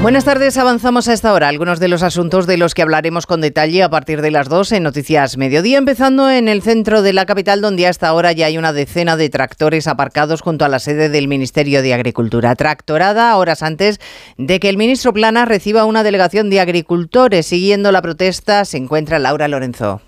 Buenas tardes, avanzamos a esta hora. Algunos de los asuntos de los que hablaremos con detalle a partir de las 2 en Noticias Mediodía, empezando en el centro de la capital, donde hasta ahora ya hay una decena de tractores aparcados junto a la sede del Ministerio de Agricultura. Tractorada horas antes de que el ministro Plana reciba una delegación de agricultores. Siguiendo la protesta se encuentra Laura Lorenzo.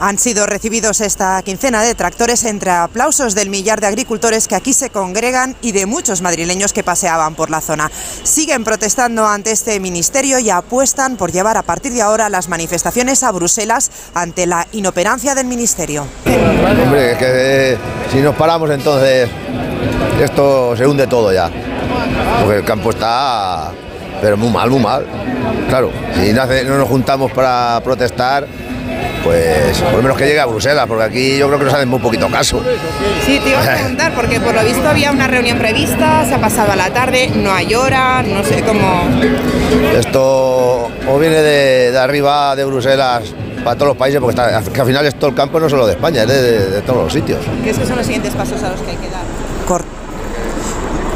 Han sido recibidos esta quincena de tractores entre aplausos del millar de agricultores que aquí se congregan y de muchos madrileños que paseaban por la zona. Siguen protestando ante este ministerio y apuestan por llevar a partir de ahora las manifestaciones a Bruselas ante la inoperancia del ministerio. Hombre, es que eh, si nos paramos entonces esto se hunde todo ya. Porque el campo está, pero muy mal, muy mal. Claro, si no, nos juntamos para protestar, pues por lo menos que llegue a Bruselas, porque aquí yo creo que nos hacen muy poquito caso. Sí, te iba a preguntar, porque por lo visto había una reunión prevista, se ha pasado a la tarde, no hay hora, no sé cómo... Esto o viene de, de arriba de Bruselas para todos los países, porque está- que al final esto el campo no es solo de España, es de, de- de todos los sitios. ¿Qué es que son los siguientes pasos a los que hay que dar? Cor-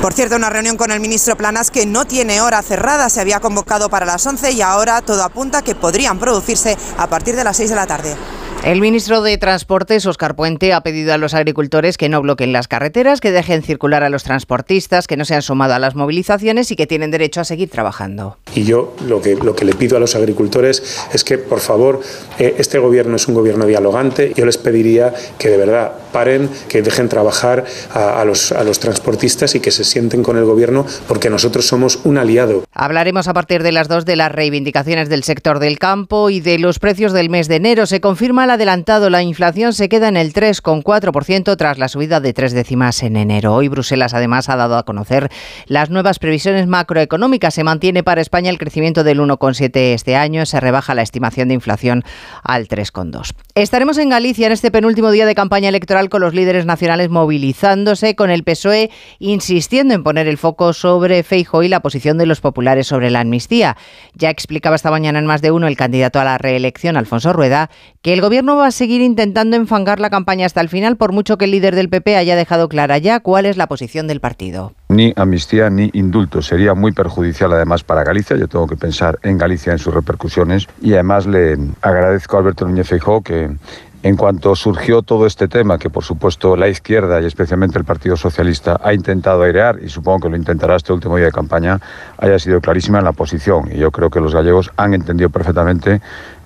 Por cierto, una reunión con el ministro Planas que no tiene hora cerrada, se había convocado para las 11 y ahora todo apunta que podrían producirse a partir de las 6 de la tarde. El ministro de Transportes, Óscar Puente, ha pedido a los agricultores que no bloqueen las carreteras, que dejen circular a los transportistas, que no se han sumado a las movilizaciones y que tienen derecho a seguir trabajando. Y yo lo que, lo que le pido a los agricultores es que, por favor, eh, este gobierno es un gobierno dialogante. Yo les pediría que de verdad paren, que dejen trabajar a, a los, a los transportistas y que se sienten con el gobierno porque nosotros somos un aliado. Hablaremos a partir de las dos de las reivindicaciones del sector del campo y de los precios del mes de enero. Se confirma el adelantado, la inflación se queda en el 3,4% tras la subida de tres décimas en enero. Hoy Bruselas además ha dado a conocer las nuevas previsiones macroeconómicas. Se mantiene para España el crecimiento del 1,7 este año, se rebaja la estimación de inflación al 3,2. Estaremos en Galicia en este penúltimo día de campaña electoral con los líderes nacionales movilizándose, con el PSOE insistiendo en poner el foco sobre Feijóo y la posición de los populares sobre la amnistía. Ya explicaba esta mañana en más de uno el candidato a la reelección, Alfonso Rueda, que el gobierno va a seguir intentando enfangar la campaña hasta el final, por mucho que el líder del PP haya dejado clara ya cuál es la posición del partido. Ni amnistía ni indulto. Sería muy perjudicial además para Galicia. Yo tengo que pensar en Galicia, en sus repercusiones. Y además le agradezco a Alberto Núñez Feijóo que en cuanto surgió todo este tema, que por supuesto la izquierda y especialmente el Partido Socialista ha intentado airear, y supongo que lo intentará este último día de campaña, haya sido clarísima en la posición. Y yo creo que los gallegos han entendido perfectamente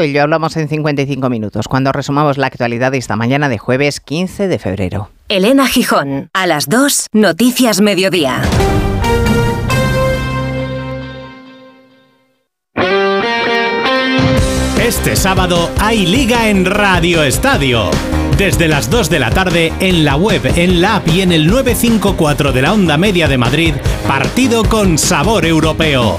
todo ello hablamos en 55 minutos, cuando resumamos la actualidad de esta mañana de jueves 15 de febrero. Elena Gijón, a las 2, Noticias Mediodía. Este sábado hay liga en Radio Estadio. Desde las 2 de la tarde en la web, en la app y en el 954 de la Onda Media de Madrid, partido con sabor europeo.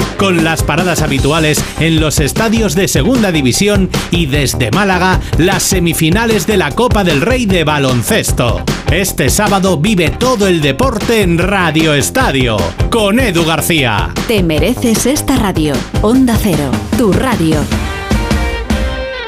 Con las paradas habituales en los estadios de Segunda División y desde Málaga las semifinales de la Copa del Rey de baloncesto. Este sábado vive todo el deporte en Radio Estadio con Edu García. Te mereces esta radio. Onda Cero, tu radio.